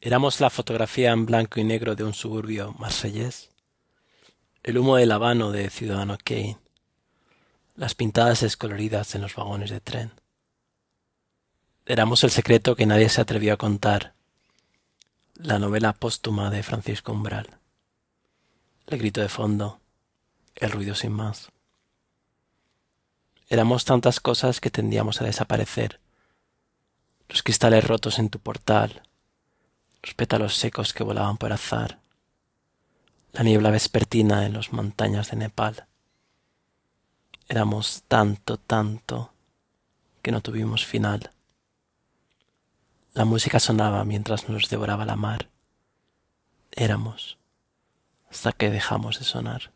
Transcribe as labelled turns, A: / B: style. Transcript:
A: Éramos la fotografía en blanco y negro de un suburbio marsellés, el humo del habano de Ciudadano Kane, las pintadas descoloridas en los vagones de tren. Éramos el secreto que nadie se atrevió a contar, la novela póstuma de Francisco Umbral, el grito de fondo, el ruido sin más. Éramos tantas cosas que tendíamos a desaparecer, los cristales rotos en tu portal, pétalos secos que volaban por azar, la niebla vespertina en las montañas de Nepal. Éramos tanto, tanto, que no tuvimos final. La música sonaba mientras nos devoraba la mar. Éramos hasta que dejamos de sonar.